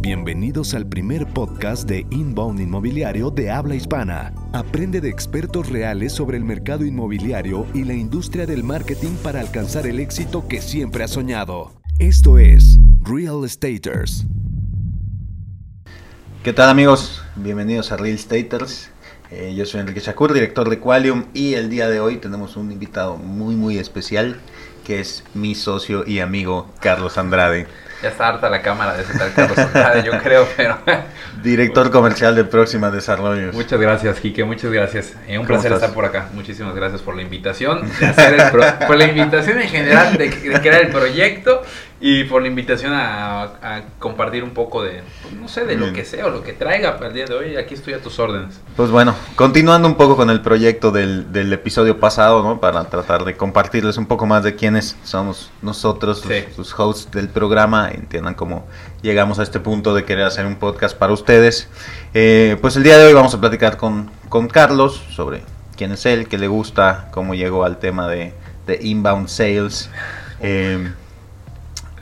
Bienvenidos al primer podcast de Inbound Inmobiliario de habla hispana. Aprende de expertos reales sobre el mercado inmobiliario y la industria del marketing para alcanzar el éxito que siempre has soñado. Esto es Real Estaters. ¿Qué tal amigos? Bienvenidos a Real Staters. Eh, yo soy Enrique Shakur, director de Qualium y el día de hoy tenemos un invitado muy muy especial que es mi socio y amigo Carlos Andrade. Ya está harta la cámara de ese tal Carlos Andrade, yo creo, pero... Director comercial de Próxima Desarrollos. Muchas gracias, Quique, muchas gracias. Eh, un placer estar por acá. Muchísimas gracias por la invitación, de hacer el pro- por la invitación en general de, de crear el proyecto y por la invitación a, a compartir un poco de, pues, no sé, de lo que sea o lo que traiga para el día de hoy. Aquí estoy a tus órdenes. Pues bueno, continuando un poco con el proyecto del, del episodio pasado, ¿no? Para tratar de compartirles un poco más de quiénes somos nosotros, sus, Sí. sus hosts del programa, entiendan cómo llegamos a este punto de querer hacer un podcast para ustedes. Eh, pues el día de hoy vamos a platicar con, con Carlos sobre quién es él, qué le gusta, cómo llegó al tema de, de inbound sales. Eh,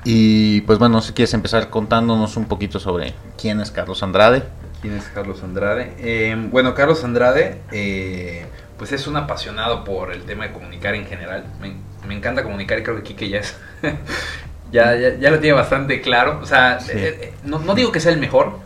y pues bueno, si quieres empezar contándonos un poquito sobre quién es Carlos Andrade. ¿Quién es Carlos Andrade? Eh, bueno, Carlos Andrade, eh, pues es un apasionado por el tema de comunicar en general. Me, me encanta comunicar y creo que Kike ya es. ya, ya, ya lo tiene bastante claro. O sea, Sí. eh, eh, no, no digo que sea el mejor,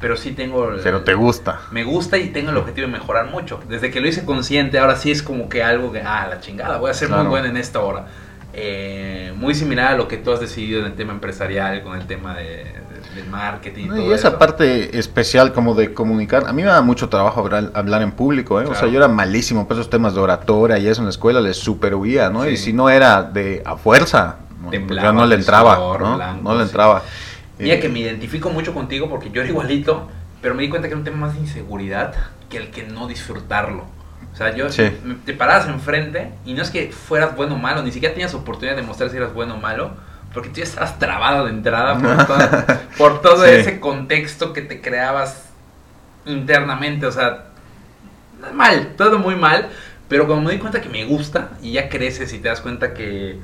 pero sí tengo. el- Pero te gusta. Me gusta y tengo el objetivo de mejorar mucho. Desde que lo hice consciente, ahora sí es como que algo que, ah, la chingada, voy a ser Claro. muy bueno en esta hora. Eh, muy similar a lo que tú has decidido en el tema empresarial, con el tema de, de- del marketing. No, todo y esa eso. parte especial como de comunicar, a mí me da mucho trabajo hablar, hablar en público, ¿eh? o sea, yo era malísimo para esos temas de oratoria y eso en la escuela les super huía, ¿no? Sí. Y si no era de a fuerza, Temblaba yo no le entraba, sudor ¿no? blanco, no le sí. entraba. Mira Eh, que me identifico mucho contigo porque yo era igualito, pero me di cuenta que era un tema más de inseguridad que el que no disfrutarlo. O sea, yo Sí. te parabas enfrente y no es que fueras bueno o malo, ni siquiera tenías oportunidad de mostrar si eras bueno o malo, porque tú ya estabas trabado de entrada por, toda- por todo Sí. ese contexto que te creabas internamente. O sea, mal, todo muy mal. Pero como me di cuenta que me gusta y ya creces y te das cuenta que,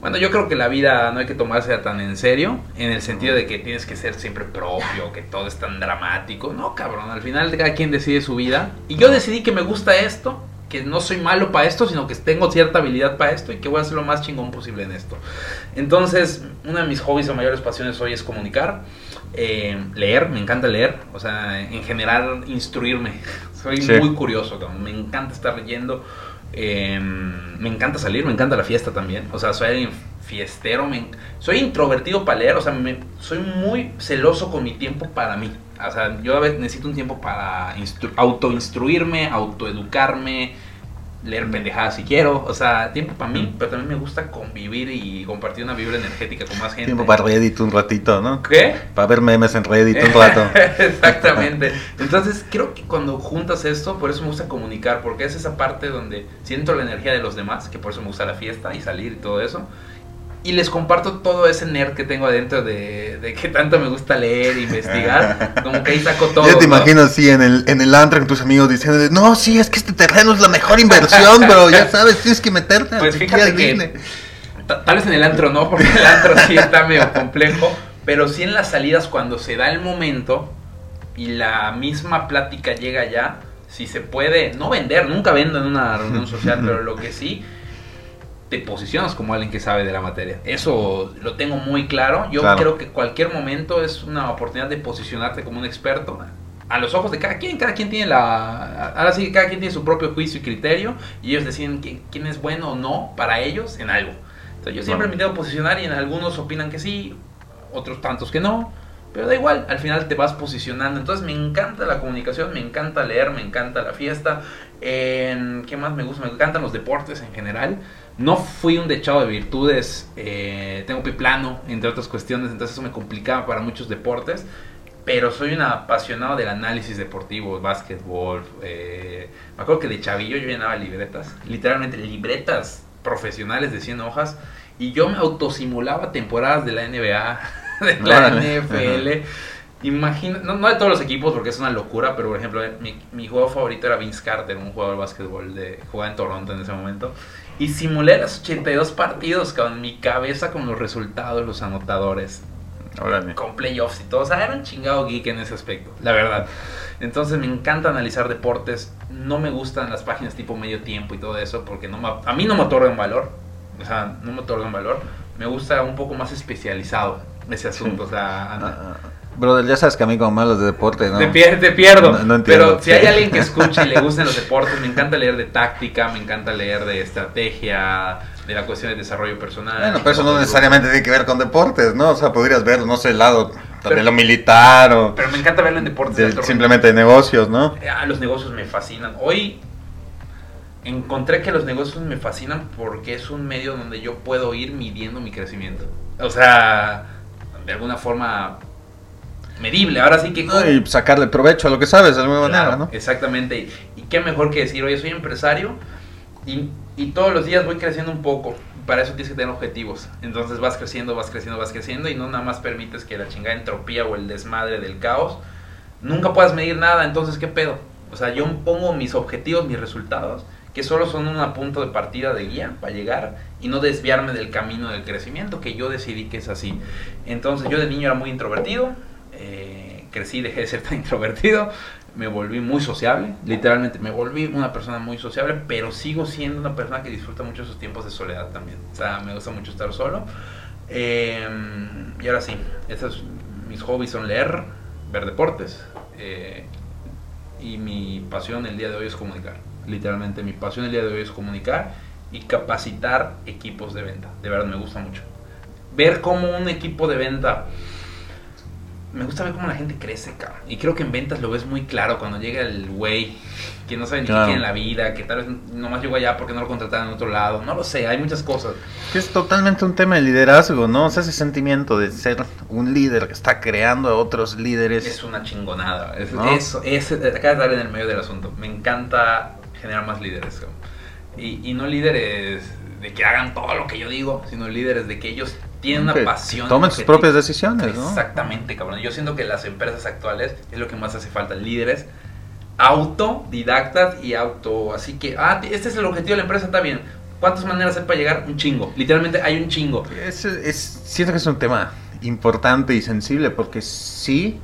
bueno, yo creo que la vida no hay que tomarse tan en serio, en el sentido de que tienes que ser siempre propio, que todo es tan dramático. No, cabrón, al final cada quien decide su vida. Y yo decidí que me gusta esto, que no soy malo para esto, sino que tengo cierta habilidad para esto y que voy a hacer lo más chingón posible en esto. Entonces, una de mis hobbies o mayores pasiones hoy es comunicar, eh, leer, me encanta leer, o sea, en general instruirme. Soy Sí. muy curioso, me encanta estar leyendo, eh, me encanta salir, me encanta la fiesta también. O sea, soy alguien fiestero, me soy introvertido para leer, o sea, me- soy muy celoso con mi tiempo para mí. O sea, yo a veces necesito un tiempo para instru- autoinstruirme, autoeducarme, leer pendejadas si quiero. O sea, tiempo para mí, pero también me gusta convivir y compartir una vibra energética con más gente. Tiempo para Reddit un ratito, ¿no? ¿Qué? Para ver memes en Reddit un rato. Exactamente. Entonces, creo que cuando juntas esto, por eso me gusta comunicar, porque es esa parte donde siento la energía de los demás, que por eso me gusta la fiesta y salir y todo eso. Y les comparto todo ese nerd que tengo adentro de, de que tanto me gusta leer, investigar. Como que ahí saco todo. Yo te ¿no? imagino así en el, en el antro con tus amigos diciendo, no, sí, es que este terreno es la mejor inversión, bro, ya sabes, tienes que meterte. Pues fíjate que business". ta- tal vez en el antro no, porque el antro sí está medio complejo, pero sí en las salidas cuando se da el momento y la misma plática llega ya, si se puede, no vender, nunca vendo en una reunión social, pero lo que sí, te posicionas como alguien que sabe de la materia. Eso lo tengo muy claro. Yo Claro. creo que cualquier momento es una oportunidad de posicionarte como un experto a los ojos de cada quien. Cada quien tiene la. Ahora sí que cada quien tiene su propio juicio y criterio. Y ellos deciden quién, quién es bueno o no para ellos en algo. Entonces yo siempre Claro. me debo posicionar y en algunos opinan que sí, otros tantos que no. Pero da igual, al final te vas posicionando. Entonces me encanta la comunicación, me encanta leer, me encanta la fiesta. ¿Qué más me gusta? Me encantan los deportes en general. No fui un dechado de virtudes, eh, tengo pie plano, entre otras cuestiones, entonces eso me complicaba para muchos deportes. Pero soy un apasionado del análisis deportivo, básquetbol. eh, me acuerdo que de chavillo yo llenaba libretas, literalmente libretas profesionales de 100 hojas. Y yo me autosimulaba temporadas de la NBA, de la. NFL. Imagina, no, no de todos los equipos porque es una locura, pero por ejemplo, mi, mi jugador favorito era Vince Carter, un jugador de básquetbol de jugaba en Toronto en ese momento. Y simulé los 82 partidos con mi cabeza con los resultados, los anotadores, Órale. con playoffs y todo. O sea, era un chingado geek en ese aspecto, la verdad. Entonces me encanta analizar deportes. No me gustan las páginas tipo medio tiempo y todo eso porque no me- a mí no me otorgan valor. O sea, no me otorgan valor. Me gusta un poco más especializado ese asunto. O sea, ana- Ah, brother, ya sabes que a mí como malos de deporte, ¿no? te, pier- te pierdo. No- no entiendo, pero si hay alguien que escuche y le gusten los deportes, me encanta leer de táctica, me encanta leer de estrategia, de la cuestión de desarrollo personal. Bueno, pero eso no necesariamente tiene que ver con deportes, ¿no? O sea, podrías ver, no sé, el lado Pero- de lo militar o Pero me encanta verlo en deportes. de simplemente de negocios, ¿no? Ah, los negocios me fascinan. Hoy encontré que los negocios me fascinan porque es un medio donde yo puedo ir midiendo mi crecimiento. O sea, de alguna forma medible. Ahora sí que... No, Y sacarle provecho a lo que sabes de alguna Claro, manera, ¿no? Exactamente. Y, y qué mejor que decir, oye, soy empresario y, y todos los días voy creciendo un poco. Para eso tienes que tener objetivos. Entonces vas creciendo, vas creciendo, vas creciendo y no nada más permites que la chingada entropía o el desmadre del caos nunca puedas medir nada. Entonces, ¿qué pedo? O sea, yo pongo mis objetivos, mis resultados, que solo son un punto de partida de guía para llegar y no desviarme del camino del crecimiento que yo decidí que es así. Entonces, yo de niño era muy introvertido, eh, crecí, dejé de ser tan introvertido, me volví muy sociable, literalmente me volví una persona muy sociable, pero sigo siendo una persona que disfruta mucho sus tiempos de soledad también. O sea, me gusta mucho estar solo. Eh, y ahora sí, esos, mis hobbies son leer, ver deportes. eh, y mi pasión el día de hoy es comunicar. Literalmente mi pasión el día de hoy es comunicar y capacitar equipos de venta. De verdad me gusta mucho. Ver cómo un equipo de venta me gusta ver cómo la gente crece, cabrón. Y creo que en ventas lo ves muy claro cuando llega el güey que no sabe ni Claro. qué en la vida, que tal vez nomás llegó allá porque no lo contrataron en otro lado. No lo sé, hay muchas cosas. Que es totalmente un tema de liderazgo, ¿no? O sea, ese sentimiento de ser un líder que está creando a otros líderes. Es una chingonada. Es, ¿No? Eso, es, acá de en el medio del asunto. Me encanta generar más líderes. cabrón. Y, y no líderes de que hagan todo lo que yo digo, sino líderes de que ellos tienen una pasión. Tomen sus propias decisiones, ¿no? Exactamente, cabrón. Yo siento que las empresas actuales es lo que más hace falta. Líderes autodidactas y auto. Así que, ah, este es el objetivo de la empresa, está bien. ¿Cuántas maneras hay para llegar? Un chingo. Literalmente hay un chingo. Es, es- siento que es un tema importante y sensible porque sí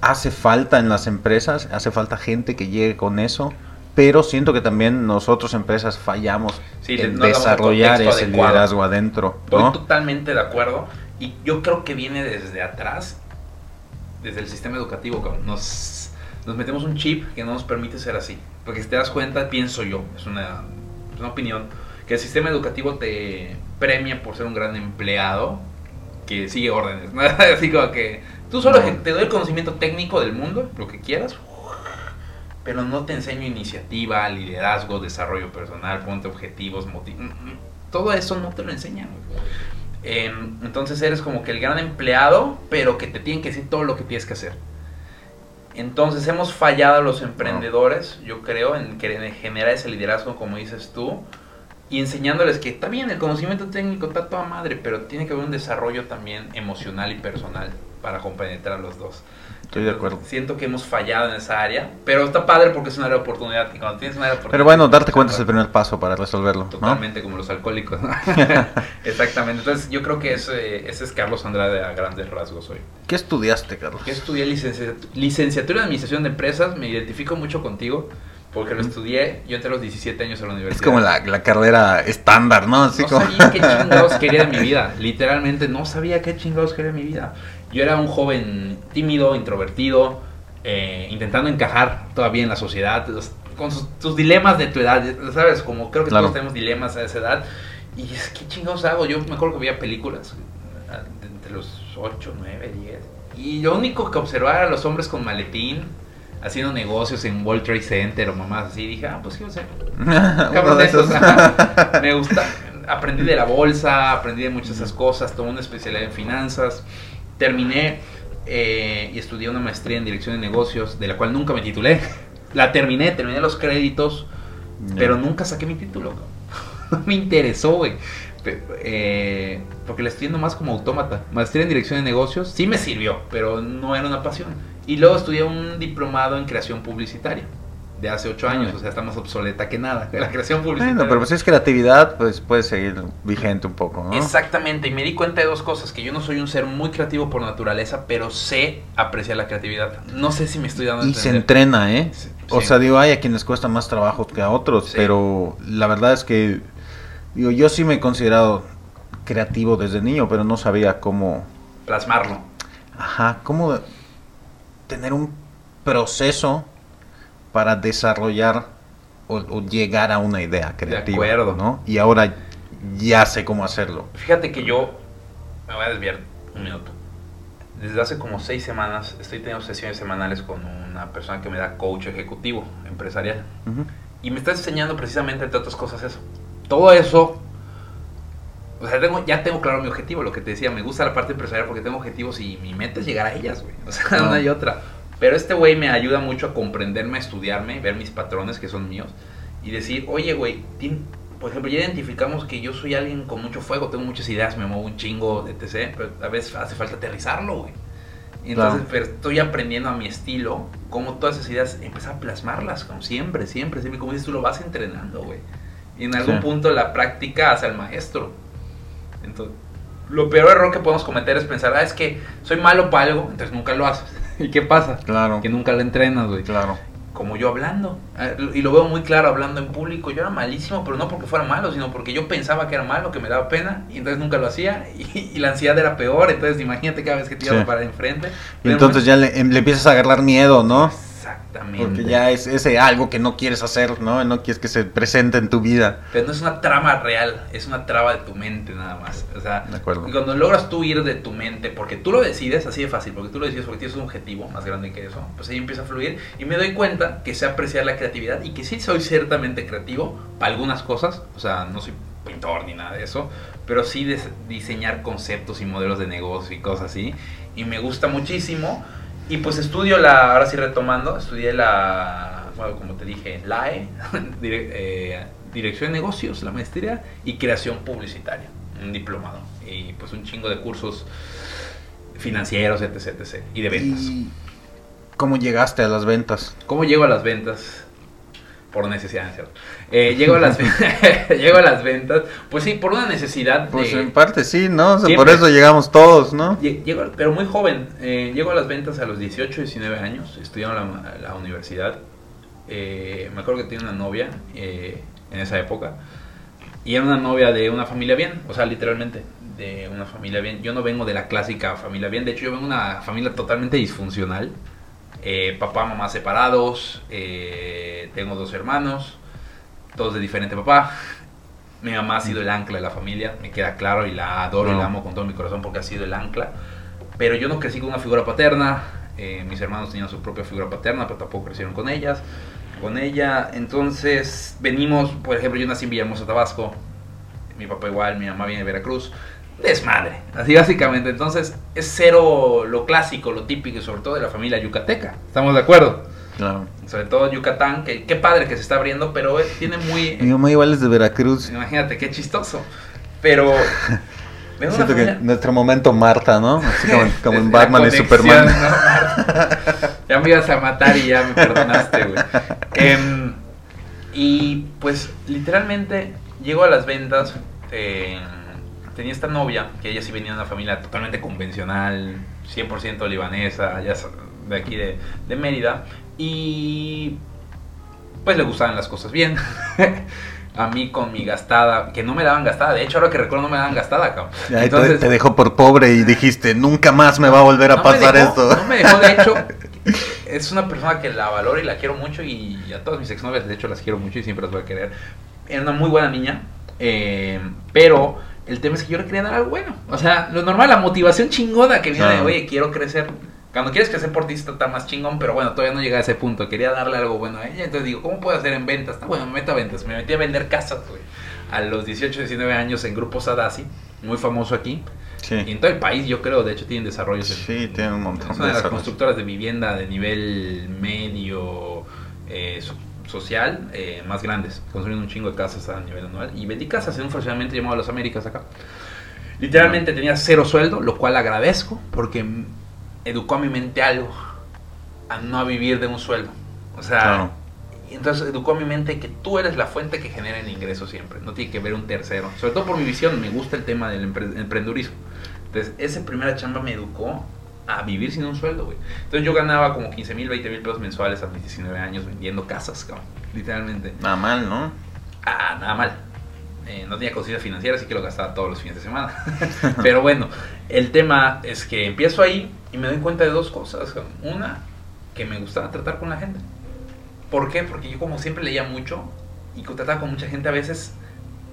hace falta en las empresas, hace falta gente que llegue con eso, pero siento que también nosotros empresas fallamos Sí, en no desarrollar ese adecuado. liderazgo adentro, Estoy ¿no? totalmente de acuerdo. Y yo creo que viene desde atrás, desde el sistema educativo. cabrón. Nos, nos metemos un chip que no nos permite ser así. Porque si te das cuenta, pienso yo, es una, es una opinión, que el sistema educativo te premia por ser un gran empleado que sigue órdenes. ¿no? Así como que tú solo No. te doy el conocimiento técnico del mundo, lo que quieras, pero no te enseño iniciativa, liderazgo, desarrollo personal, ponte objetivos, motivos. Todo eso no te lo enseñan. Em, entonces eres como que el gran empleado, pero que te tienen que decir todo lo que tienes que hacer. Entonces hemos fallado los emprendedores, yo creo, en querer generar ese liderazgo, como dices tú, y enseñándoles que está bien, el conocimiento técnico está toda madre, pero tiene que haber un desarrollo también emocional y personal para compenetrar los dos. Estoy de acuerdo. Siento que hemos fallado en esa área, pero está padre porque es una área de oportunidad. Y cuando tienes una área de oportunidad. Pero bueno, darte cuenta es el primer paso para resolverlo, ¿no? Totalmente como los alcohólicos. ¿no? Exactamente. Entonces, yo creo que ese, ese es Carlos Andrade a grandes rasgos hoy. ¿Qué estudiaste, Carlos? Yo estudié licenciatura, licenciatura en Administración de Empresas. Me identifico mucho contigo porque lo estudié. Yo entré a los 17 años a la Es universidad. como la, la carrera estándar, ¿no? Así no como... sabía qué chingados quería de mi vida. Literalmente no sabía qué chingados quería de mi vida. Yo era un joven tímido, introvertido, eh, intentando encajar todavía en la sociedad, con sus, tus dilemas de tu edad, ¿sabes? Como creo que Claro. todos tenemos dilemas a esa edad. Y es, ¿qué chingados hago? Yo me acuerdo que veía películas ah, entre los 8, 9, 10. Y lo único que observaba a los hombres con maletín, haciendo negocios en World Trade Center o mamás así. Dije, ah, pues ser Uno Cabrón de esos. Me gusta. Aprendí de la bolsa, aprendí de muchas esas cosas, tomé una especialidad en finanzas, terminé eh, y estudié una maestría en dirección de negocios, de la cual nunca me titulé. La terminé, terminé los créditos, pero nunca saqué mi título. No me interesó, güey. Eh, porque la estoy yendo más como autómata. Maestría en dirección de negocios sí me sirvió, pero no era una pasión. Y luego estudié un diplomado en creación publicitaria de hace ocho años, Ah. o sea, está más obsoleta que nada. La creación publicitaria. Bueno, pero pues es creatividad, pues puede seguir vigente un poco, ¿no? Exactamente, y me di cuenta de dos cosas, que yo no soy un ser muy creativo por naturaleza, pero sé apreciar la creatividad. No sé si me estoy dando Y se entrena, ¿eh? Sí, O sí. sea, digo, hay a quienes cuesta más trabajo que a otros, Sí. pero la verdad es que, digo, yo sí me he considerado creativo desde niño, pero no sabía cómo, Plasmarlo. ajá, cómo tener un proceso para desarrollar o, o llegar a una idea creativa, acuerdo. ¿no? Y ahora ya sé cómo hacerlo. Fíjate que yo me voy a desviar un minuto. Desde hace como seis semanas estoy teniendo sesiones semanales con una persona que me da coach ejecutivo empresarial. Ujú. Y me está enseñando precisamente, entre otras cosas, eso. Todo eso. O sea, tengo, ya tengo claro mi objetivo, lo que te decía, me gusta la parte empresarial porque tengo objetivos y mi meta es llegar a ellas, güey. O sea, Ah. una y otra. Pero este güey me ayuda mucho a comprenderme, a estudiarme, ver mis patrones que son míos y decir, oye, güey, por ejemplo, ya identificamos que yo soy alguien con mucho fuego, tengo muchas ideas, me muevo un chingo, etc. Pero a veces hace falta aterrizarlo, güey. Entonces, Claro. pero estoy aprendiendo a mi estilo, cómo todas esas ideas, empezar a plasmarlas, como siempre, siempre, siempre, como dices tú, lo vas entrenando, güey. Y en algún Sí. punto la práctica hace al maestro. Entonces, lo peor error que podemos cometer es pensar, ah, es que soy malo para algo, entonces nunca lo haces. ¿Y qué pasa? Claro, Que nunca lo entrenas, güey. claro. Como yo hablando. Ah, Y lo veo muy claro hablando en público. Yo era malísimo, pero no porque fuera malo, sino porque yo pensaba que era malo, que me daba pena, y entonces nunca lo hacía. Y, y la ansiedad era peor. Entonces, imagínate cada vez que te iba Sí. a parar enfrente. Y entonces ya le, em- le empiezas a agarrar miedo, ¿no? Exactamente. Porque ya es ese algo que no quieres hacer, ¿no? No quieres que se presente en tu vida. Pero no es una trama real, es una traba de tu mente nada más. O sea, De acuerdo. y cuando logras tú ir de tu mente, porque tú lo decides, así de fácil, porque tú lo decides porque tienes un objetivo más grande que eso, pues ahí empieza a fluir y me doy cuenta que sé apreciar la creatividad y que sí soy ciertamente creativo para algunas cosas, o sea, no soy pintor ni nada de eso, pero sí diseñar conceptos y modelos de negocio y cosas así, y me gusta muchísimo. Y pues estudio la, ahora sí retomando, estudié la, bueno, como te dije, LAE, dire- eh, Dirección de Negocios, la maestría, y Creación Publicitaria, un diplomado. Y pues un chingo de cursos financieros, etc, etc. Y de ventas. ¿Y cómo llegaste a las ventas? ¿Cómo llego a las ventas? Por necesidad, ¿no es ¿cierto? Eh, llego, a las, llego a las ventas, pues sí, por una necesidad Pues de... en parte sí, ¿no? O sea, por eso llegamos todos, ¿no? Llego, pero muy joven. Eh, llego a las ventas a los 18, 19 años. Estudiando la, la universidad. Eh, me acuerdo que tenía una novia eh, en esa época. Y era una novia de una familia bien. O sea, literalmente de una familia bien. Yo no vengo de la clásica familia bien. De hecho, yo vengo de una familia totalmente disfuncional. Eh, papá, mamá separados. eh, tengo dos hermanos. Todos de diferente papá. Mi mamá ha sido el ancla de la familia, me queda claro y la adoro y No. la amo con todo mi corazón porque ha sido el ancla. Pero yo no crecí con una figura paterna, eh, mis hermanos tenían su propia figura paterna, pero tampoco crecieron con ellas, con ella. Entonces venimos, por ejemplo, yo nací en Villahermosa, Tabasco, mi papá igual, mi mamá viene de Veracruz. Desmadre, así básicamente. Entonces es cero lo clásico, lo típico sobre todo de la familia yucateca. ¿Estamos de acuerdo? Claro. Sobre todo Yucatán, que qué padre que se está abriendo, pero tiene muy... Mi mamá igual es de Veracruz. Imagínate, qué chistoso. Pero. Siento que nuestro momento Marta, ¿no? Así como, como en Batman y Superman. ¿no, ya me ibas a matar y ya me perdonaste, güey. Em, y pues, literalmente, llego a las ventas. eh, tenía esta novia, que ella sí venía de una familia totalmente convencional, 100% libanesa, ya de aquí de, de Mérida. Y pues le gustaban las cosas bien. A mí con mi gastada, que no me daban gastada. De hecho, ahora que recuerdo no me daban gastada, cabrón. Ahí te- te, dejó por pobre y dijiste, nunca más me va a volver a no pasar dejó, esto. No me dejó, de hecho, es una persona que la valoro y la quiero mucho y a todas mis exnovias, de hecho, las quiero mucho y siempre las voy a querer. Era una muy buena niña, eh, pero el tema es que yo le quería dar algo bueno. O sea, lo normal, la motivación chingona que viene de, Claro. oye, quiero crecer. Cuando quieres crecer por ti está más chingón, pero bueno, todavía no llega a ese punto. Quería darle algo bueno a ella, entonces digo, ¿cómo puedo hacer en ventas? Está bueno, me meto a ventas. Me metí a vender casas, güey. A los 18, 19 años en Grupo Sadasi, muy famoso aquí. Y Sí, en todo el país, yo creo, de hecho, tienen desarrollos. en- sí, tiene un montón es de una de las desarrollo. constructoras de vivienda de nivel medio, eh, social eh, más grandes, construyendo un chingo de casas a nivel anual. Y vendí casas en un fraccionamiento llamado Las Américas acá. Literalmente tenía cero sueldo, lo cual agradezco porque educó a mi mente algo, a no vivir de un sueldo. O sea, Claro. entonces educó a mi mente que tú eres la fuente que genera el ingreso siempre, no tiene que ver un tercero. Sobre todo por mi visión, me gusta el tema del empre- emprendurismo. Entonces, esa primera chamba me educó a vivir sin un sueldo, güey. Entonces yo ganaba como 15 mil, 20 mil pesos mensuales a mis 19 años vendiendo casas, cabrón, literalmente. Nada mal, ¿no? Ah, nada mal. Eh, no tenía conciencia financiera, así que lo gastaba todos los fines de semana. Pero bueno, el tema es que empiezo ahí y me doy cuenta de dos cosas. cabrón. Una, que me gustaba tratar con la gente. ¿Por qué? Porque yo como siempre leía mucho y trataba con mucha gente a veces.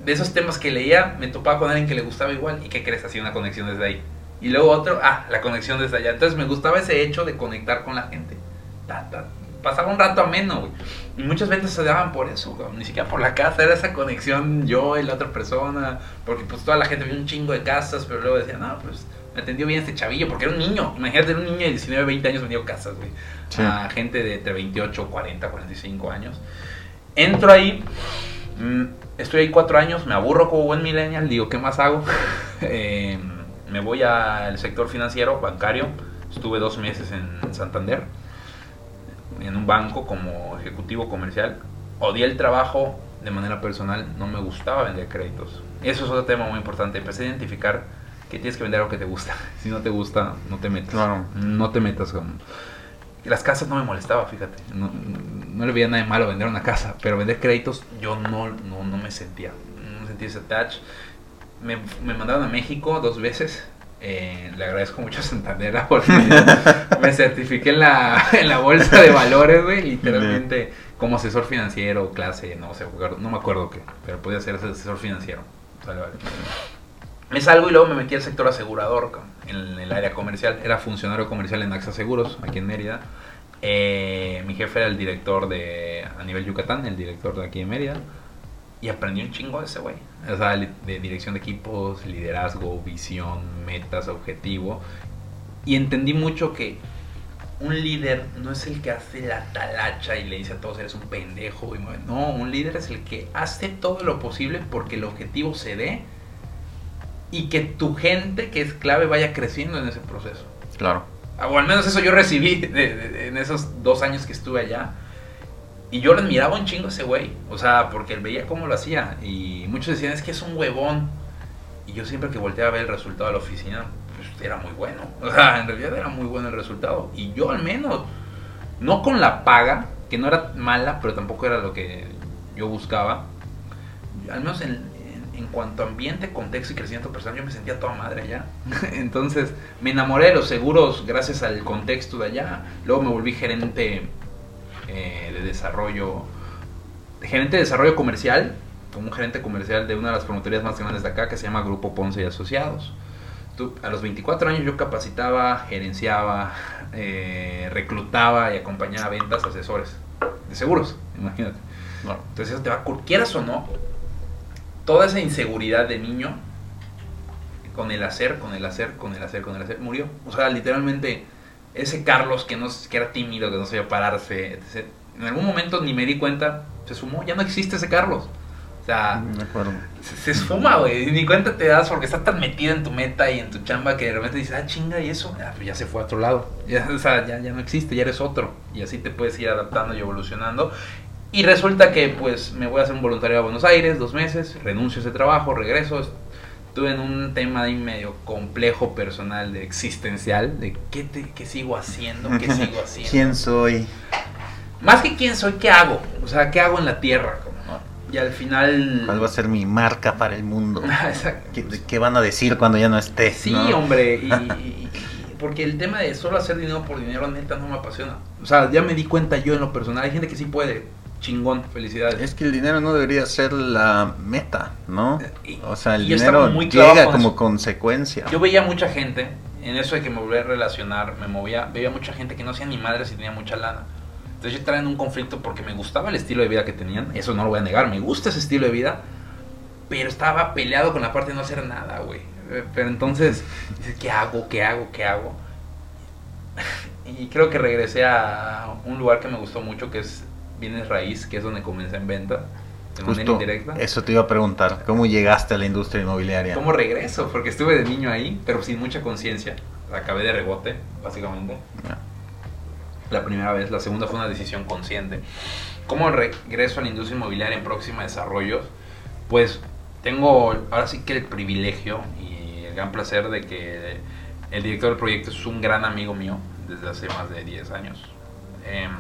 De esos temas que leía, me topaba con alguien que le gustaba igual y que crees hacía una conexión desde ahí. Y luego otro, ah, la conexión desde allá. Entonces me gustaba ese hecho de conectar con la gente. Ta, ta. Pasaba un rato ameno, güey. Y muchas veces se daban por eso, cabrón. ni siquiera por la casa, era esa conexión yo y la otra persona. Porque pues toda la gente vio un chingo de casas, pero luego decía, no, pues me atendió bien este chavillo, porque era un niño. Imagínate, era un niño de 19, 20 años vendiendo casas, güey. Sí. A gente de entre 28, 40, 45 años. Entro ahí, mm, estoy ahí cuatro años, me aburro como buen millennial, digo, ¿qué más hago? Eh, me voy al sector financiero, bancario. Estuve dos meses en Santander en un banco como ejecutivo comercial. Odié el trabajo de manera personal, no me gustaba vender créditos. Eso es otro tema muy importante. Empecé a identificar que tienes que vender lo que te gusta. Si no te gusta, no te metas. Claro. No te metas con... Las casas no me molestaba, fíjate. No, no le veía nada de malo vender una casa, pero vender créditos yo no, no, no me sentía. No sentía ese touch. Me, me mandaron a México dos veces. Eh, le agradezco mucho a Santander porque me certifiqué en la, en la bolsa de valores, güey, literalmente como asesor financiero, clase, no sé, no me acuerdo qué, pero podía ser asesor financiero. Vale, vale. Me salgo y luego me metí al sector asegurador, en el área comercial. Era funcionario comercial en AXA Seguros, aquí en Mérida. Eh, mi jefe era el director de, a nivel Yucatán, el director de aquí en Mérida. Y aprendí un chingo de ese güey. O sea, de dirección de equipos, liderazgo, visión, metas, objetivo. Y entendí mucho que un líder no es el que hace la talacha y le dice a todos eres un pendejo. y mueve". No, un líder es el que hace todo lo posible porque el objetivo se dé y que tu gente, que es clave, vaya creciendo en ese proceso. Claro. O al menos eso yo recibí de- de- de- en esos dos años que estuve allá. Y yo lo admiraba un chingo ese güey. O sea, porque él veía cómo lo hacía. Y muchos decían, es que es un huevón. Y yo siempre que volteaba a ver el resultado de la oficina, pues era muy bueno. O sea, en realidad era muy bueno el resultado. Y yo al menos, no con la paga, que no era mala, pero tampoco era lo que yo buscaba. Al menos en, en- cuanto a ambiente, contexto y crecimiento personal, yo me sentía toda madre allá. Entonces me enamoré de los seguros gracias al contexto de allá. Luego me volví gerente eh, desarrollo, gerente de desarrollo comercial, como un gerente comercial de una de las promotorías más grandes de acá que se llama Grupo Ponce y Asociados. A los 24 años yo capacitaba, gerenciaba, eh, reclutaba y acompañaba ventas asesores de seguros, imagínate. Claro. Entonces eso te va quieras o no, toda esa inseguridad de niño, con el hacer, con el hacer, con el hacer, con el hacer, murió. O sea, literalmente, ese Carlos que, no, que era tímido, que no sabía pararse, etc., en algún momento ni me di cuenta, se sumó, ya no existe ese Carlos. O sea, De acuerdo. se, se esfuma, güey. Ni cuenta te das porque estás tan metido en tu meta y en tu chamba que de repente dices, ah, chinga, y eso, Ah, pues ya se fue a otro lado. Ya, o sea, ya, ya no existe, ya eres otro. Y así te puedes ir adaptando y evolucionando. Y resulta que, pues, me voy a hacer un voluntario a Buenos Aires, dos meses, renuncio a ese trabajo, regreso. Estuve en un tema ahí medio complejo personal, de existencial, de qué, te, qué sigo haciendo, qué sigo haciendo. ¿Quién soy? Más que quién soy, qué hago. O sea, qué hago en la tierra, ¿no? Y al final... ¿Cuál va a ser mi marca para el mundo? Exacto. ¿Qué, qué van a decir cuando ya no esté? Sí, no? hombre, y, y- porque el tema de solo hacer dinero por dinero neta no me apasiona. O sea, ya me di cuenta yo en lo personal, hay gente que sí puede, chingón, felicidades. Es que el dinero no debería ser la meta, ¿no? Y- O sea, el dinero muy llega con como eso. consecuencia. Yo veía mucha gente, en eso de que me volví a relacionar, me movía, veía mucha gente que no hacía ni madre si tenía mucha lana. Entonces yo estaba en un conflicto porque me gustaba el estilo de vida que tenían, eso no lo voy a negar, me gusta ese estilo de vida, pero estaba peleado con la parte de no hacer nada, güey. Eh, Pero entonces, ¿qué hago? ¿Qué hago? ¿Qué hago? Y creo que regresé a un lugar que me gustó mucho, que es bienes raíz, que es donde comencé en venta, de manera Justo indirecta. eso te iba a preguntar, ¿cómo llegaste a la industria inmobiliaria? ¿Cómo regreso? Porque estuve de niño ahí, pero sin mucha conciencia. Acabé de rebote, básicamente. Ya. La primera vez, la segunda fue una decisión consciente. ¿Cómo regreso a la industria inmobiliaria en próxima desarrollos? Pues tengo ahora sí que el privilegio y el gran placer de que el director del proyecto es un gran amigo mío desde hace más de 10 años. Em,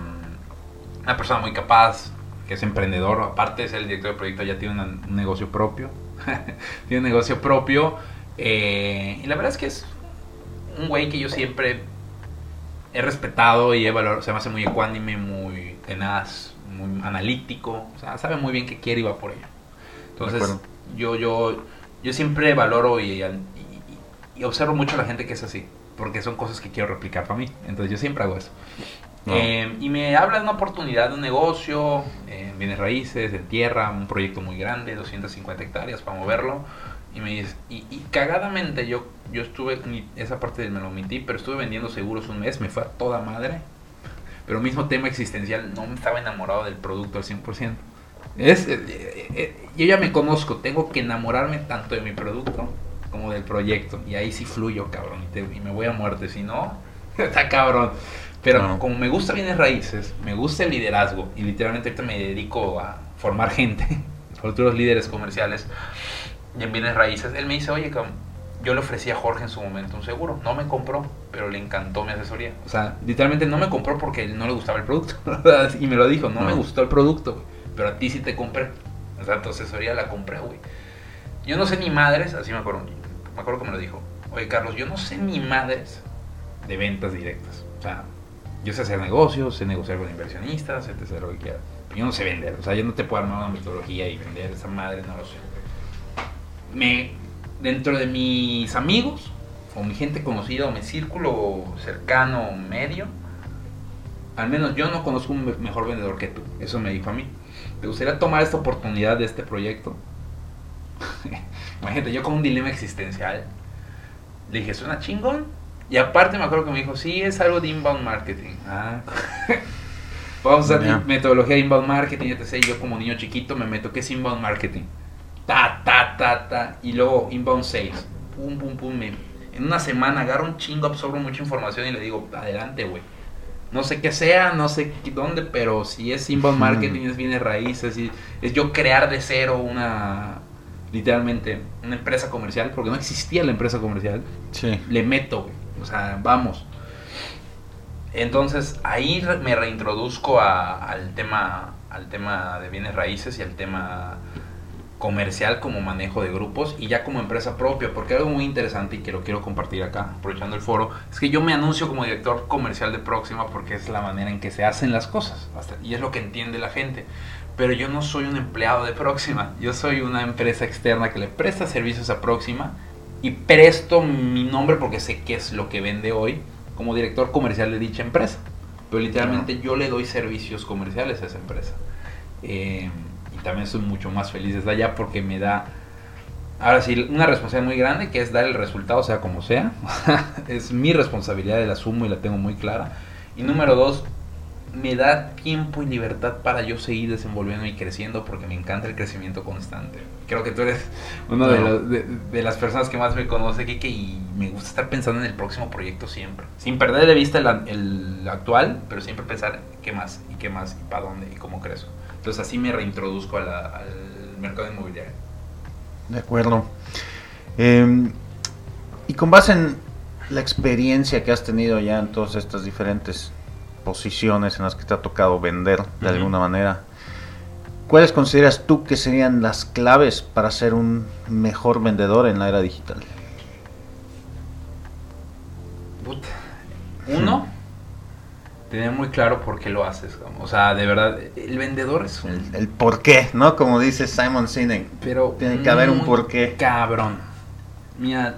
una persona muy capaz, que es emprendedor, aparte de ser el director del proyecto, ya tiene una- un negocio propio. tiene un negocio propio. eh, y la verdad es que es un güey que yo siempre he respetado y he valorado. Se me hace muy ecuánime, muy tenaz, muy analítico. O sea, sabe muy bien qué quiere y va por ello. Entonces, yo, yo, yo siempre valoro y, y- y observo mucho a la gente que es así. Porque son cosas que quiero replicar para mí. Entonces, yo siempre hago eso. No. Eh, y me habla de una oportunidad de un negocio, eh, en bienes raíces, en tierra, un proyecto muy grande, 250 hectáreas para moverlo. Y me dice, y, y cagadamente yo, yo estuve, esa parte me lo omití, pero estuve vendiendo seguros un mes, me fue a toda madre. Pero mismo tema existencial, no me estaba enamorado del producto al 100%. Es, eh, eh, eh, yo ya me conozco, tengo que enamorarme tanto de mi producto como del proyecto. Y ahí sí fluyo, cabrón, y, te- y me voy a muerte, si no, está cabrón. Pero como me gusta bienes raíces, me gusta el liderazgo y literalmente ahorita me dedico a formar gente, futuros líderes comerciales y en bienes raíces, él me dice, oye, yo le ofrecí a Jorge en su momento un seguro, no me compró, pero le encantó mi asesoría. O sea, literalmente no me compró porque no le gustaba el producto. y me lo dijo, no me gustó el producto, güey, pero a ti sí te compré. O sea, tu asesoría la compré, güey. Yo no sé ni madres, así me acuerdo, me acuerdo que me lo dijo. Oye, Carlos, yo no sé ni madres de ventas directas. O sea, yo sé hacer negocios, sé negociar con inversionistas, sé hacer lo que quieras. Pero yo no sé vender. O sea, yo no te puedo armar una metodología y vender esa madre, no lo sé. Me, dentro de mis amigos, o mi gente conocida, o mi círculo cercano, medio, al menos yo no conozco un me- mejor vendedor que tú. Eso me dijo a mí. ¿Te gustaría tomar esta oportunidad de este proyecto? Imagínate, yo con un dilema existencial. Le dije, ¿suena chingón? Y aparte me acuerdo que me dijo, sí, es algo de inbound marketing. Ah. Vamos a usar mi metodología de inbound marketing, etc. Yo como niño chiquito me meto, ¿qué es inbound marketing? Ta, ta, ta, ta. Y luego inbound sales. Pum, pum, pum. me- en una semana agarro un chingo, absorbo mucha información y le digo, adelante, güey. No sé qué sea, no sé dónde, pero si es inbound marketing, es bienes raíces, y es yo crear de cero una, literalmente, una empresa comercial, porque no existía la empresa comercial Sí. le meto, güey. O sea, vamos. Entonces ahí me reintroduzco a- al tema al tema de bienes raíces y al tema comercial como manejo de grupos y ya como empresa propia, porque algo muy interesante y que lo quiero compartir acá, aprovechando el foro, es que yo me anuncio como director comercial de Próxima porque es la manera en que se hacen las cosas hasta- y es lo que entiende la gente. Pero yo no soy un empleado de Próxima, yo soy una empresa externa que le presta servicios a Próxima y presto mi nombre porque sé qué es lo que vende hoy como director comercial de dicha empresa. Pero literalmente yo le doy servicios comerciales a esa empresa. Eh, también soy mucho más feliz desde allá porque me da, ahora sí, una responsabilidad muy grande que es dar el resultado, sea como sea. es mi responsabilidad, la asumo y la tengo muy clara. Y número dos, me da tiempo y libertad para yo seguir desenvolviendo y creciendo porque me encanta el crecimiento constante. Creo que tú eres uno de, No. de- de las personas que más me conoce, Kike, y me gusta estar pensando en el próximo proyecto siempre. Sin perder de vista el, el actual, pero siempre pensar qué más, y qué más, y para dónde, y cómo crezco. Entonces así me reintroduzco a la- al mercado inmobiliario. De acuerdo. Eh, y con base en la experiencia que has tenido ya en todas estas diferentes posiciones en las que te ha tocado vender de alguna manera, ¿cuáles consideras tú que serían las claves para ser un mejor vendedor en la era digital? Puta. Uno, tener muy claro por qué lo haces. como- O sea, de verdad, el vendedor es un... El, el por qué, ¿no? Como dice Simon Sinek. Pero Tiene que haber un muy porqué. Cabrón. Mira,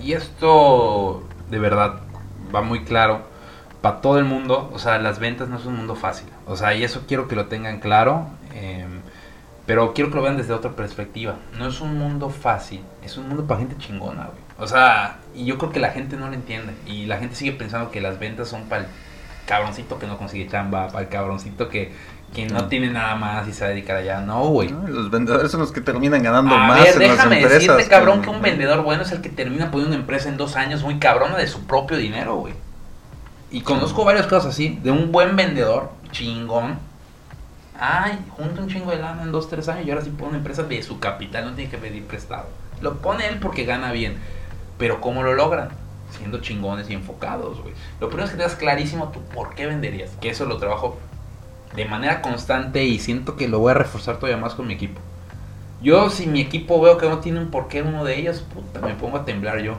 y esto de verdad va muy claro para todo el mundo. O sea, las ventas no es un mundo fácil. O sea, y eso quiero que lo tengan claro. eh, pero quiero que lo vean desde otra perspectiva. No es un mundo fácil, es un mundo para gente chingona, güey. O sea, y yo creo que la gente no lo entiende. Y la gente sigue pensando que las ventas son para el cabroncito que no consigue chamba, para el cabroncito que, que no tiene nada más y se va a dedicar allá. No, güey. No, los vendedores son los que terminan ganando A más ver, en las déjame empresas. decirte, cabrón, que un vendedor bueno es el que termina poniendo una empresa en dos años muy cabrona de su propio dinero, güey. Y conozco varios casos así, de un buen vendedor, chingón. Ay, junta un chingo de lana en dos, tres años y ahora sí pone una empresa de su capital, no tiene que pedir prestado. Lo pone él porque gana bien. Pero ¿cómo lo logran? Siendo chingones y enfocados, güey. Lo primero es que tengas clarísimo tú por qué venderías. Que eso lo trabajo de manera constante y siento que lo voy a reforzar todavía más con mi equipo. Yo, si mi equipo veo que no tiene un porqué uno de ellos, puta, me pongo a temblar yo.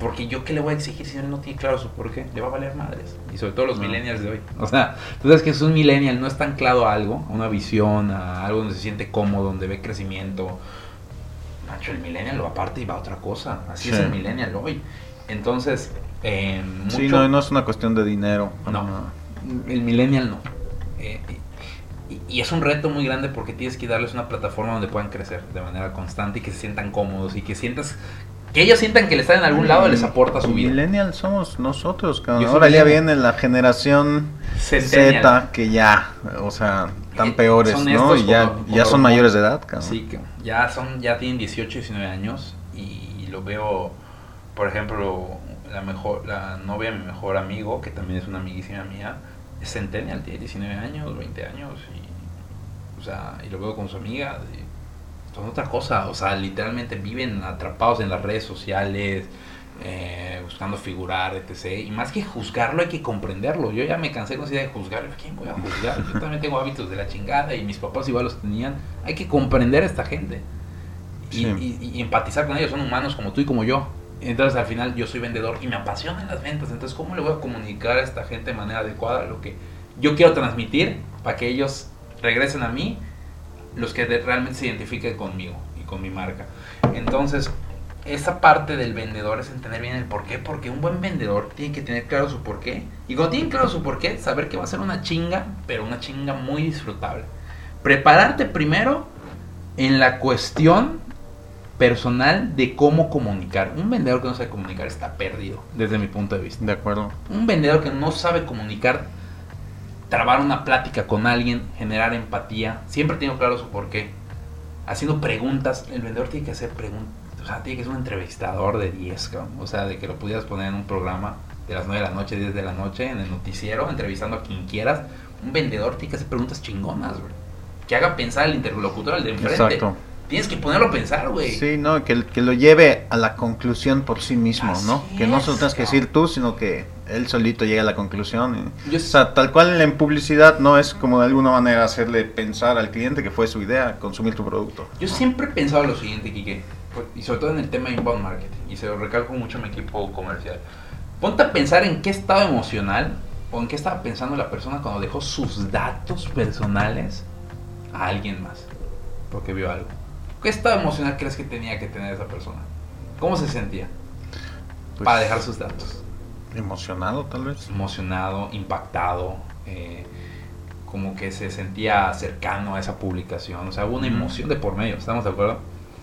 Porque yo, ¿qué le voy a exigir si él no tiene claro su porqué? Le va a valer madres. Y sobre todo los millennials de hoy. O sea, tú sabes que es un millennial, no está anclado a algo, a una visión, a algo donde se siente cómodo, donde ve crecimiento. Macho, el millennial lo aparte y va a otra cosa. Así es Sí. el millennial hoy. Entonces, eh, Sí, mucho- no, no es una cuestión de dinero. no, el millennial no. Eh, y, y es un reto muy grande porque tienes que darles una plataforma donde puedan crecer de manera constante y que se sientan cómodos y que sientas que ellos sientan que le están en algún lado y les aporta su vida. Millennial somos nosotros, Ahora ya viene la generación Centennial. Z que ya, o sea, tan Eh, peores, ¿no? Y ya, ya son mayores de edad, cabrón. Sí, que ya son ya tienen 18, 19 años y lo veo, por ejemplo, la mejor la novia de mi mejor amigo, que también es una amiguísima mía, es centennial, tiene 19 años, 20 años y o sea, y lo veo con su amiga y son otra cosa, o sea, literalmente viven atrapados en las redes sociales, eh, buscando figurar, etc. Y más que juzgarlo, hay que comprenderlo. Yo ya me cansé con esa idea de juzgar. ¿Quién voy a juzgar? Yo también tengo hábitos de la chingada y mis papás igual los tenían. Hay que comprender a esta gente y, Sí. y- y empatizar con ellos. Son humanos como tú y como yo. Entonces al final yo soy vendedor y me apasionan las ventas. Entonces, ¿cómo le voy a comunicar a esta gente de manera adecuada lo que yo quiero transmitir para que ellos regresen a mí los que realmente se identifiquen conmigo y con mi marca. Entonces, esa parte del vendedor es entender bien el porqué, porque un buen vendedor tiene que tener claro su porqué. Y cuando tiene claro su porqué, saber que va a ser una chinga, pero una chinga muy disfrutable. Prepararte primero en la cuestión personal de cómo comunicar. Un vendedor que no sabe comunicar está perdido, desde mi punto de vista. De acuerdo. Un vendedor que no sabe comunicar, trabar una plática con alguien, generar empatía, siempre tengo claro su porqué. Haciendo preguntas, el vendedor tiene que hacer preguntas, o sea, tiene que ser un entrevistador de 10, cabrón. o sea, de que lo pudieras poner en un programa de las 9 de la noche, 10 de la noche, en el noticiero, entrevistando a quien quieras. Un vendedor tiene que hacer preguntas chingonas, güey. Que haga pensar al interlocutor, al de enfrente. Exacto. Tienes que ponerlo a pensar, güey. Sí, no, que, que lo lleve a la conclusión por sí mismo, Así ¿no? Que no se lo es, tengas que decir tú, sino que él solito llegue a la conclusión. y- Yo o sea, tal cual en publicidad no es como de alguna manera hacerle pensar al cliente que fue su idea consumir tu producto. Yo siempre he pensado lo siguiente, pues, y sobre todo en el tema de inbound marketing, y se lo recalco mucho a mi equipo comercial. Ponte a pensar en qué estado emocional o en qué estaba pensando la persona cuando dejó sus datos personales a alguien más, porque vio algo. ¿Qué estado emocional crees que tenía que tener esa persona? ¿Cómo se sentía Pues, para dejar sus datos? Emocionado, tal vez. Emocionado, impactado, eh, como que se sentía cercano a esa publicación, o sea, hubo una emoción de por medio, ¿estamos de acuerdo?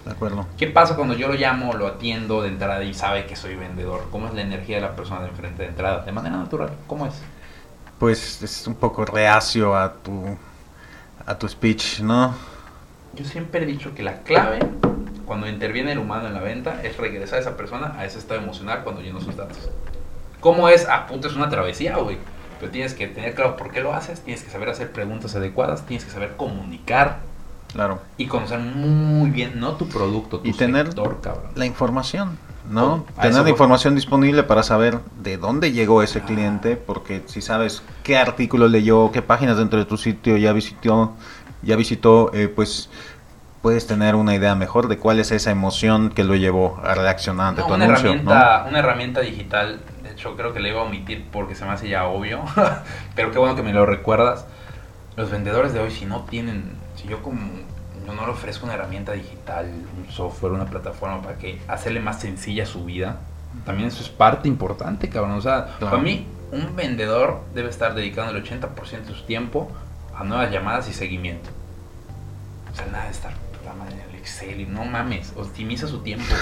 De acuerdo. ¿Qué pasa cuando yo lo llamo, lo atiendo de entrada y sabe que soy vendedor? ¿Cómo es la energía de la persona de enfrente de entrada? De manera natural, ¿cómo es? Pues es un poco reacio a tu a tu speech, ¿no? Yo siempre he dicho que la clave cuando interviene el humano en la venta es regresar a esa persona a ese estado emocional cuando llenó sus datos. ¿Cómo es? Ah, puto, es una travesía, güey. Pero tienes que tener claro por qué lo haces, tienes que saber hacer preguntas adecuadas, tienes que saber comunicar Claro. y conocer muy bien, no tu producto, tu Y tener sector, cabrón. La información. ¿no? A eso Tener información disponible para saber de dónde llegó ese Ah. cliente, porque si sabes qué artículo leyó, qué páginas dentro de tu sitio ya visitó, ya visitó, eh, pues puedes tener una idea mejor de cuál es esa emoción que lo llevó a reaccionar ante No, tu una, anuncio, herramienta, una herramienta digital, de hecho creo que le iba a omitir porque se me hace ya obvio, pero qué bueno que me lo recuerdas. Los vendedores de hoy si no tienen, si yo como yo no le ofrezco una herramienta digital, un software, una plataforma para que hacerle más sencilla su vida, también eso es parte importante, cabrón. O sea, Claro. para mí un vendedor debe estar dedicando el 80% de su tiempo a nuevas llamadas y seguimiento. O sea, nada de estar puta madre, en el Excel y no mames, optimiza su tiempo.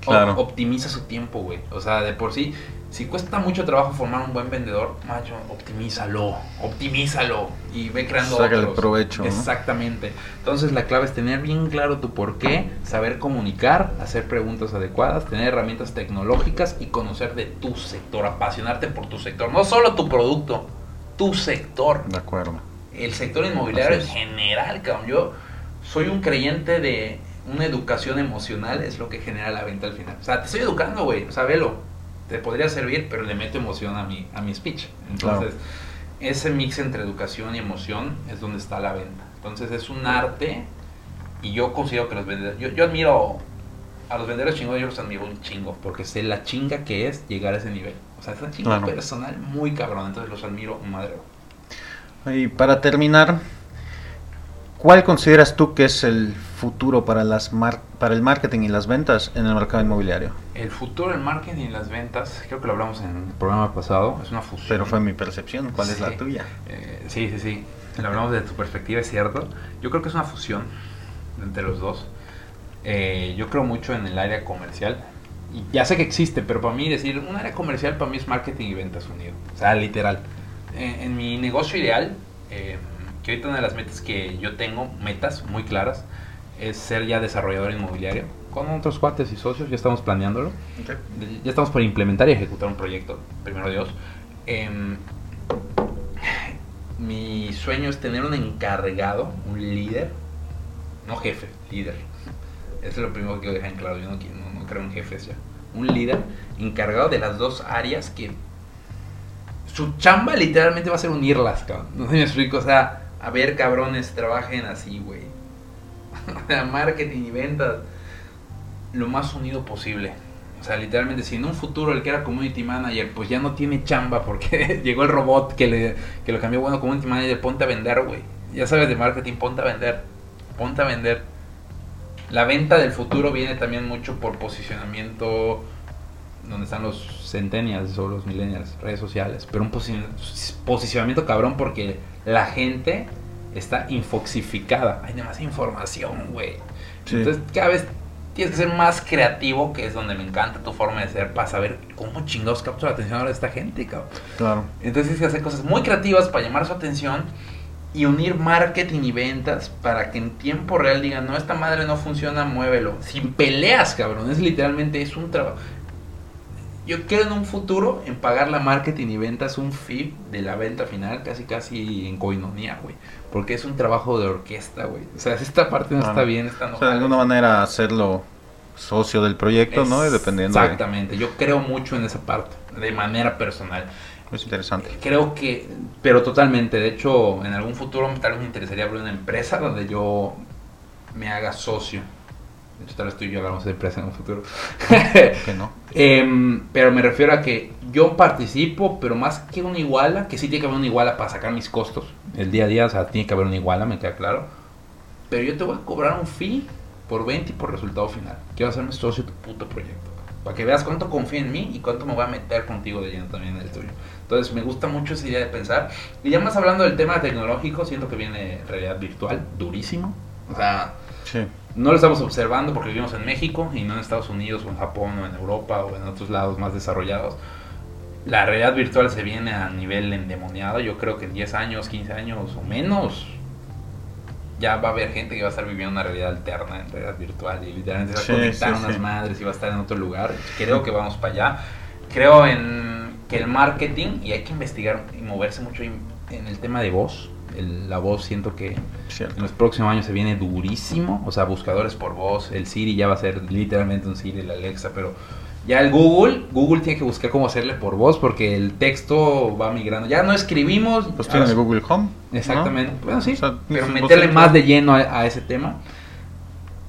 Claro. optimiza su tiempo, güey. O sea, de por sí, Si cuesta mucho trabajo formar un buen vendedor, macho, optimízalo, optimízalo y ve creando Sácale otros. provecho, ¿no? Exactamente. Entonces la clave es tener bien claro tu por qué, saber comunicar, hacer preguntas adecuadas, tener herramientas tecnológicas y conocer de tu sector, apasionarte por tu sector, no solo tu producto, tu sector De acuerdo. el sector inmobiliario en general, cabrón. Yo soy un creyente de una educación emocional, es lo que genera la venta al final. O sea, te estoy educando, güey. O sea, velo. Te podría servir, pero le meto emoción a mi, a mi speech. Entonces, ese mix entre educación y emoción es donde está la venta. Entonces, es un arte y yo considero que los vendedores. Yo, yo admiro a los vendedores chingones, yo los admiro un chingo, porque sé la chinga que es llegar a ese nivel. O sea, es una chinga Claro. personal muy cabrón. Entonces, los admiro madre. Y para terminar, ¿cuál consideras tú que es el futuro para, las mar- para el marketing y las ventas en el mercado inmobiliario? El futuro del marketing y las ventas, creo que lo hablamos en el programa pasado, es una fusión. Pero fue mi percepción, ¿cuál es la tuya? Eh, sí, sí, sí. Lo hablamos de tu perspectiva, es cierto. Yo creo que es una fusión entre los dos. Eh, yo creo mucho en el área comercial. Y ya sé que existe, pero para mí decir un área comercial para mí es marketing y ventas unido. O sea, literal. Eh, en mi negocio ideal, eh, que ahorita una de las metas que yo tengo, metas muy claras, es ser ya desarrollador inmobiliario. Con otros cuates y socios, ya estamos planeándolo ya estamos por implementar y ejecutar un proyecto, primero Dios. Em, mi sueño es tener un encargado, un líder, no jefe, líder. Eso es lo primero que quiero dejar en claro, yo no, quiero- en jefes ya. Un líder encargado de las dos áreas que su chamba literalmente va a ser unirlas, cabrón. No sé me explico, o sea, a ver, cabrones, trabajen así, güey. O marketing y ventas lo más unido posible. O sea, literalmente, si en un futuro el que era community manager, pues ya no tiene chamba porque llegó el robot que, le, que lo cambió, bueno, community manager, ponte a vender, güey. Ya sabes de marketing, ponte a vender. Ponte a vender. La venta del futuro viene también mucho por posicionamiento donde están los centennials o los millennials, redes sociales. Pero un posi- posicionamiento cabrón porque la gente está infoxificada. Hay demasiada información, güey. Sí. Entonces cada vez tienes que ser más creativo, que es donde me encanta tu forma de ser, para saber cómo chingados captura la atención ahora de esta gente, cabrón. Claro. Entonces tienes que hacer cosas muy creativas para llamar su atención y unir marketing y ventas para que en tiempo real digan, no, esta madre no funciona, muévelo. Sin peleas, cabrón. Es literalmente, es un trabajo. Yo quiero en un futuro en pagar la marketing y ventas un fee de la venta final, casi casi en coinonía, güey. Porque es un trabajo de orquesta, güey. O sea, si esta parte no Claro. está bien, esta no O sea, de alguna manera hacerlo socio del proyecto, ¿no? Y dependiendo de... Exactamente, yo creo mucho en esa parte, de manera personal. Es interesante. Creo que, pero totalmente, de hecho, en algún futuro tal vez me interesaría abrir una empresa donde yo me haga socio. De hecho, tal vez tú y yo hagamos de empresa en un futuro. Que no. Em, pero me refiero a que yo participo, pero más que una iguala, que sí tiene que haber una iguala para sacar mis costos. El día a día, o sea, tiene que haber una iguala, me queda claro. Pero yo te voy a cobrar un fee por venta y por resultado final. Quiero hacerme socio de tu puto proyecto. Para que veas cuánto confío en mí y cuánto me voy a meter contigo de lleno también en el tuyo. Entonces me gusta mucho esa idea de pensar. Y ya más hablando del tema tecnológico, siento que viene realidad virtual, durísimo. O sea, Sí. no lo estamos observando porque vivimos en México y no en Estados Unidos o en Japón o en Europa o en otros lados más desarrollados. La realidad virtual se viene a nivel endemoniado. Yo creo que en 10 años, 15 años o menos ya va a haber gente que va a estar viviendo una realidad alterna en realidad virtual y literalmente se va a Sí, conectar sí, a unas sí. madres y va a estar en otro lugar. Creo que vamos para allá. Creo en que el marketing y hay que investigar y moverse mucho en en el tema de voz. El- la voz siento que en Cierto. los próximos años se viene durísimo, o sea, buscadores por voz, el Siri ya va a ser literalmente un Siri, el Alexa, pero ya el Google, Google tiene que buscar cómo hacerle por voz porque el texto va migrando. Ya no escribimos, Pues tiene el Google Home. ¿no? Exactamente. Bueno, sí. O sea, pero sus meterle más de lleno a, a ese tema.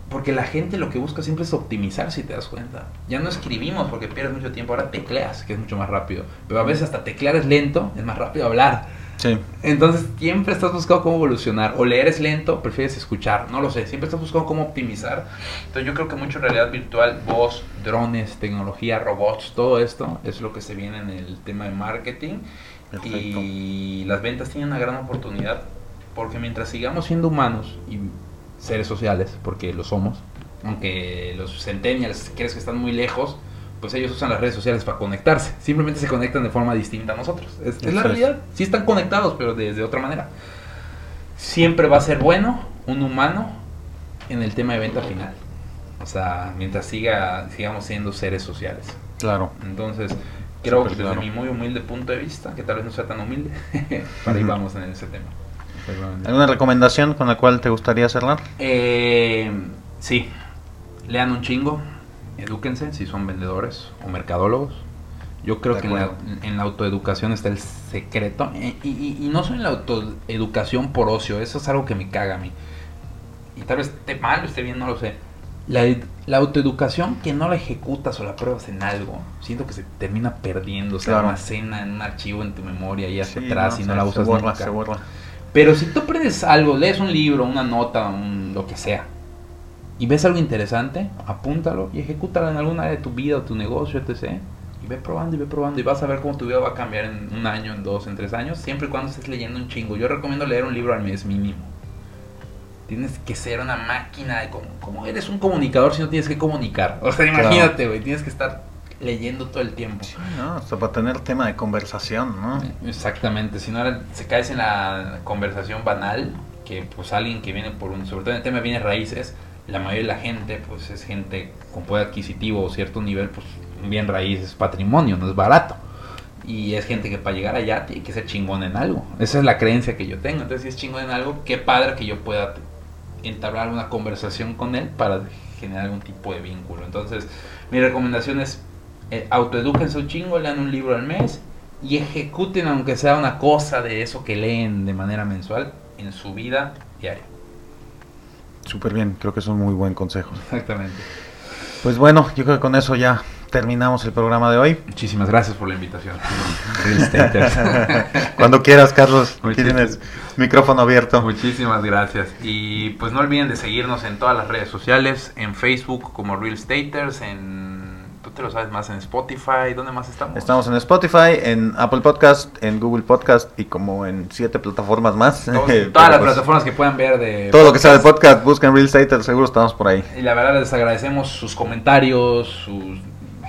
Porque la gente lo que busca siempre es optimizar, si te das cuenta. Ya no escribimos porque pierdes mucho tiempo, ahora tecleas, que es mucho más rápido. Pero a veces hasta teclear es lento, es más rápido hablar. Sí. Entonces siempre estás buscando cómo evolucionar. O leer es lento, prefieres escuchar. No lo sé. Siempre estás buscando cómo optimizar. Entonces yo creo que mucho realidad virtual, voz, drones, tecnología, robots, todo esto es lo que se viene en el tema de marketing. Perfecto. Y las ventas tienen una gran oportunidad. Porque mientras sigamos siendo humanos y seres sociales, porque lo somos, aunque los centennials crees que están muy lejos, pues ellos usan las redes sociales para conectarse. Simplemente se conectan de forma distinta a nosotros. Es, es la realidad. Sí están conectados, pero de, de otra manera. Siempre va a ser bueno un humano en el tema de venta final. O sea, mientras siga, sigamos siendo seres sociales. Claro. Entonces, creo Súper que desde claro. mi muy humilde punto de vista, que tal vez no sea tan humilde, para ahí vamos en ese tema. ¿Alguna recomendación con la cual te gustaría cerrar? Eh, sí, lean un chingo, edúquense si son vendedores o mercadólogos. Yo creo que en la, acuerdo. en la autoeducación está el secreto. Eh, Y, y- y no solo en la autoeducación por ocio, eso es algo que me caga a mí. Y tal vez esté mal o esté bien, no lo sé. La, ed- la autoeducación que no la ejecutas o la pruebas en algo, siento que se termina perdiendo, se Claro. almacena en un archivo en tu memoria y hasta Sí, atrás y no se- la se usas borra, nunca. se borra. Pero si tú aprendes algo, lees un libro, una nota, un- lo que sea, y ves algo interesante, apúntalo y ejecútalo en alguna área de tu vida o tu negocio, etc. Y ve probando y ve probando y vas a ver cómo tu vida va a cambiar en un año, en dos, en tres años, siempre y cuando estés leyendo un chingo. Yo recomiendo leer un libro al mes mínimo. Tienes que ser una máquina de... Como, como eres un comunicador si no tienes que comunicar? O sea, Claro. imagínate, güey, tienes que estar leyendo todo el tiempo. No, hasta para tener tema de conversación, ¿no? Exactamente, si no se caes en la conversación banal, que pues alguien que viene por un, sobre todo en el tema de bienes raíces, la mayoría de la gente pues es gente con poder adquisitivo o cierto nivel, pues bien raíz es patrimonio, no es barato. Y es gente que para llegar allá tiene que ser chingón en algo. Esa es la creencia que yo tengo. Entonces, si es chingón en algo, qué padre que yo pueda entablar una conversación con él para generar algún tipo de vínculo. Entonces, mi recomendación es eh, autoedúquense un chingo, lean un libro al mes y ejecuten aunque sea una cosa de eso que leen de manera mensual en su vida diaria. Súper bien, creo que es un muy buen consejo. Exactamente. Pues bueno, yo creo que con eso ya terminamos el programa de hoy. Muchísimas gracias por la invitación. Cuando quieras, Carlos, tienes micrófono abierto. Muchísimas gracias. Y pues no olviden de seguirnos en todas las redes sociales, en Facebook como Real Staters, en tú te lo sabes más en Spotify, ¿dónde más estamos? Estamos en Spotify, en Apple Podcast, en Google Podcast y como en siete plataformas más. Todos- Pero, todas las pues, plataformas que puedan ver de Todo lo que sea de podcast. busquen Real Stater, seguro estamos por ahí. Y la verdad les agradecemos sus comentarios, sus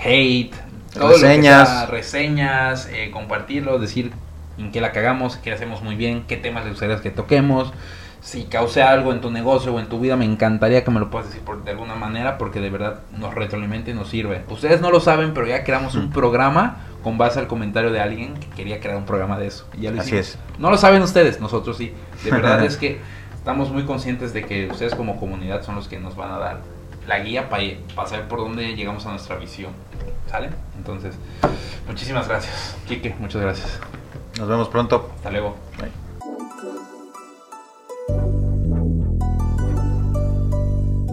hate, todo lo que Reseñas. sea, reseñas, eh, compartirlo, decir en qué la cagamos, qué hacemos muy bien, qué temas les gustaría que toquemos. Si causé algo en tu negocio o en tu vida, me encantaría que me lo puedas decir por, de alguna manera, porque de verdad nos retroalimenta y nos sirve. Ustedes no lo saben, pero ya creamos un programa con base al comentario de alguien que quería crear un programa de eso. Y ya lo Así hicimos. es. No lo saben ustedes, nosotros sí. De verdad es que estamos muy conscientes de que ustedes como comunidad son los que nos van a dar la guía para saber por dónde llegamos a nuestra visión. ¿Sale? Entonces, muchísimas gracias. Quique, muchas gracias. Nos vemos pronto. Hasta luego. Bye.